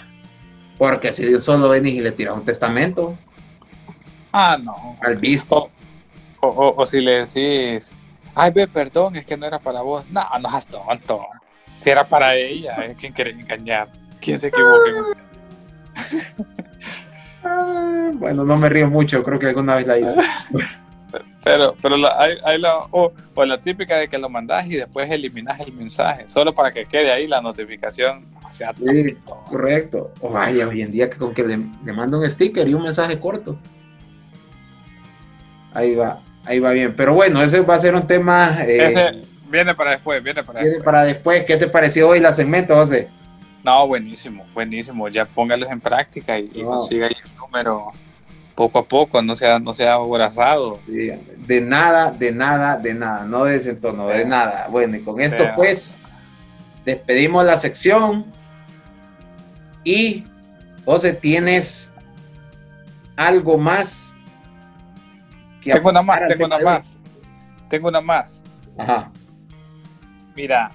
Porque si Dios solo venís y le tiras un testamento. Ah, no. Al visto. O, si le decís, ay, ve, perdón, es que no era para vos. No, no seas tonto. Si era para ella, es quien quiere engañar. ¿Quién se equivoque? bueno, no me río mucho, creo que alguna vez la hice. Pero, pero la, hay, la, o, la típica de que lo mandas y después eliminas el mensaje, solo para que quede ahí la notificación. O sea, sí, correcto. O vaya, hoy en día que con que le, le mando un sticker y un mensaje corto. Ahí va, ahí va bien. Pero bueno, ese va a ser un tema. Eh, ese viene para después, viene para viene para después. ¿Qué te pareció hoy la segmento, José? No, buenísimo, buenísimo. Ya póngalos en práctica y, consiga ahí el número poco a poco, no sea, no sea abrazado. de nada, de nada, de nada, no de ese tono, de nada. Bueno, y con esto pues despedimos la sección y José, ¿tienes algo más? Que tengo una más, tengo una más. Tengo una más. Ajá. Mira,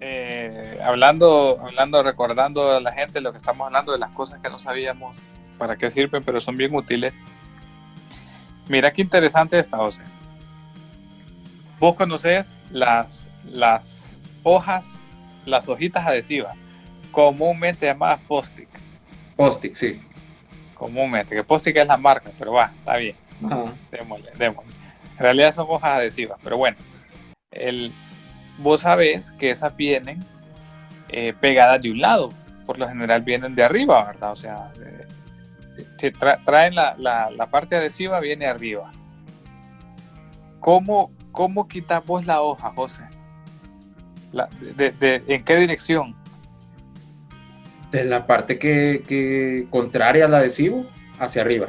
eh, hablando, hablando, recordando a la gente lo que estamos hablando de las cosas que no sabíamos para qué sirven, pero son bien útiles. Mira qué interesante esta, José. Vos conoces las, las hojas, las hojitas adhesivas, comúnmente llamadas post-it. Post-it, sí. Comúnmente, que post-it es la marca, pero va, está bien. Démosle, démosle. En realidad son hojas adhesivas, pero bueno. El, vos sabés que esas vienen eh, pegadas de un lado, por lo general vienen de arriba, ¿verdad? O sea, traen la, parte adhesiva, viene arriba. ¿Cómo, cómo quitas vos la hoja, José? ¿En qué dirección? De la parte que, contraria al adhesivo, hacia arriba.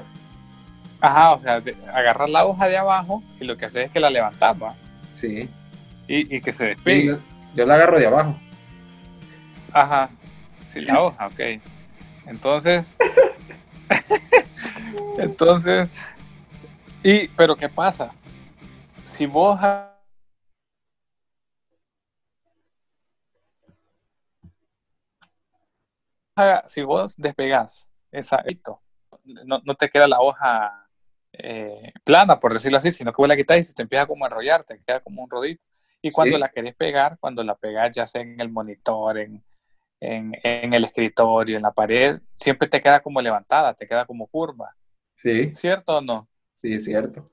Ajá, o sea, agarras la hoja de abajo y lo que haces es que la levantas, ¿va? Sí. Y, que se despegue. yo la agarro de abajo. Ajá, sí, la hoja, ok. Entonces, Entonces, y, pero ¿qué pasa? Si vos si vos despegás esa no, no te queda la hoja eh, plana, por decirlo así, sino que vos la quitas y se te empieza como a enrollar, te queda como un rodito. Y cuando la querés pegar, cuando la pegás ya sea en el monitor, en, en, el escritorio, en la pared, siempre te queda como levantada, te queda como curva. Sí. ¿Cierto o no? Sí, es cierto.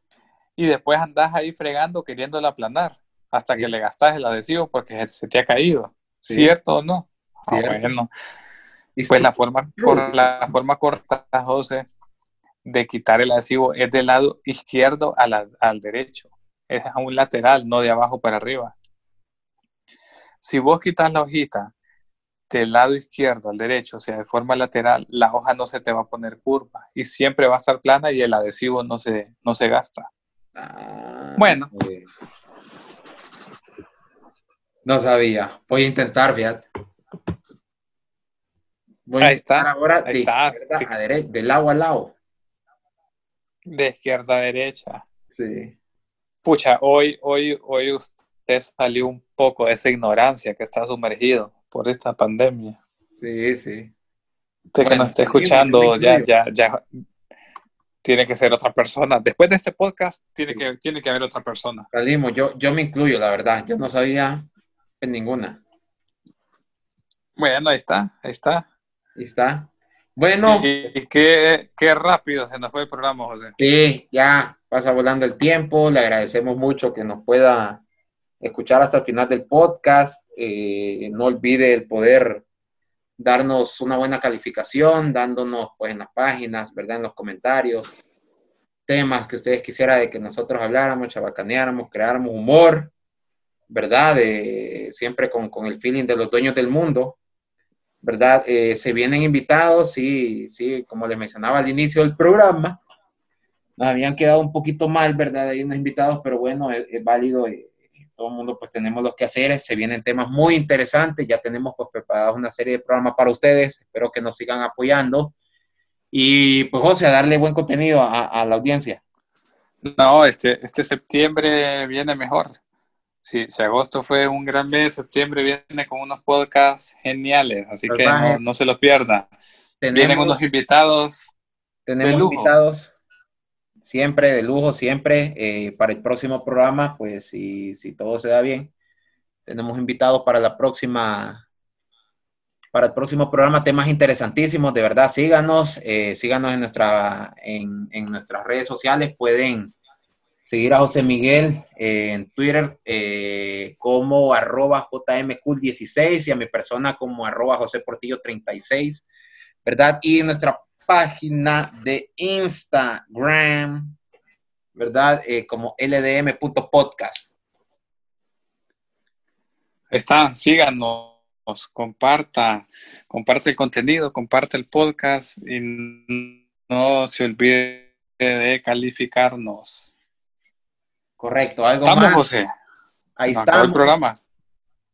Y después andás ahí fregando queriéndola aplanar hasta que le gastas el adhesivo porque se te ha caído. ¿Cierto o no? Ah, bueno. Pues la forma, la forma corta, José, de quitar el adhesivo es del lado izquierdo al, al derecho. Es a un lateral, no de abajo para arriba. Si vos quitas la hojita del lado izquierdo al derecho, o sea, de forma lateral, la hoja no se te va a poner curva y siempre va a estar plana y el adhesivo no se, no se gasta. Ah, bueno. No sabía. Voy a intentar, fíjate. Voy ahí está. ahora ahí de, del lado al lado. De izquierda a derecha. Sí. Pucha, hoy, hoy, hoy usted salió un poco de esa ignorancia que está sumergido por esta pandemia. Sí, sí. Usted que nos está escuchando, ya, ya, ya tiene que ser otra persona. Después de este podcast, tiene, que, tiene que haber otra persona. Salimos, yo, yo me incluyo, la verdad. Yo no sabía en ninguna. Bueno, ahí está, ahí está. Ahí está. Bueno. Y, qué, qué, rápido se nos fue el programa, José. Sí, ya pasa volando el tiempo. Le agradecemos mucho que nos pueda escuchar hasta el final del podcast. Eh, no olvide el poder darnos una buena calificación, dándonos pues en las páginas, ¿verdad? En los comentarios, temas que ustedes quisieran de que nosotros habláramos, chabacaneáramos, creáramos humor, ¿verdad? siempre con, con, el feeling de los dueños del mundo, ¿verdad? Eh, se vienen invitados, sí, sí, como les mencionaba al inicio del programa, nos habían quedado un poquito mal, ¿verdad? Hay unos invitados, pero bueno, es, válido. Eh, todo el mundo pues tenemos los que hacer, se vienen temas muy interesantes, ya tenemos pues preparados una serie de programas para ustedes, espero que nos sigan apoyando y pues José, a darle buen contenido a, la audiencia. No, este, este septiembre viene mejor. Sí, si agosto fue un gran mes, septiembre viene con unos podcasts geniales, así que no, se los pierda. Vienen unos invitados. Tenemos invitados siempre, de lujo, siempre. Eh, para el próximo programa, pues si, si todo se da bien, tenemos invitados para la próxima, para el próximo programa, temas interesantísimos, de verdad, síganos, eh, síganos en, nuestra, en, en, nuestras redes sociales, pueden seguir a José Miguel eh, en Twitter como arroba jmcool16 y a mi persona como arroba José Portillo 36, ¿verdad? Y nuestra página de Instagram, ¿verdad? Eh, como ldm.podcast. Está, síganos, comparta, comparte el contenido, comparte el podcast y no se olvide de calificarnos. Correcto, algo ¿Estamos, más. José? Ahí está el programa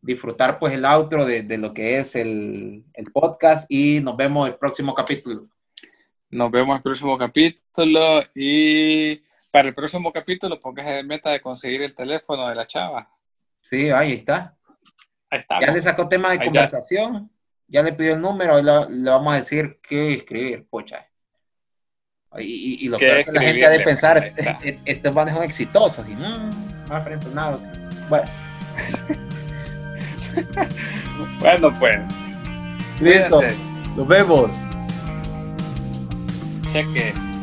disfrutar pues el outro de, de lo que es el, el, podcast y nos vemos el próximo capítulo. Nos vemos el próximo capítulo y para el próximo capítulo póngase de meta de conseguir el teléfono de la chava. Sí, ahí está. Ahí está. Ya le sacó tema de conversación, ya. le pidió el número y le, vamos a decir qué escribir, pocha. Y, y, lo que la gente ha de pensar, este, estos van son exitosos y mmm, más frenzonados. Bueno. bueno, pues. Listo. Nos vemos. Cheque eh.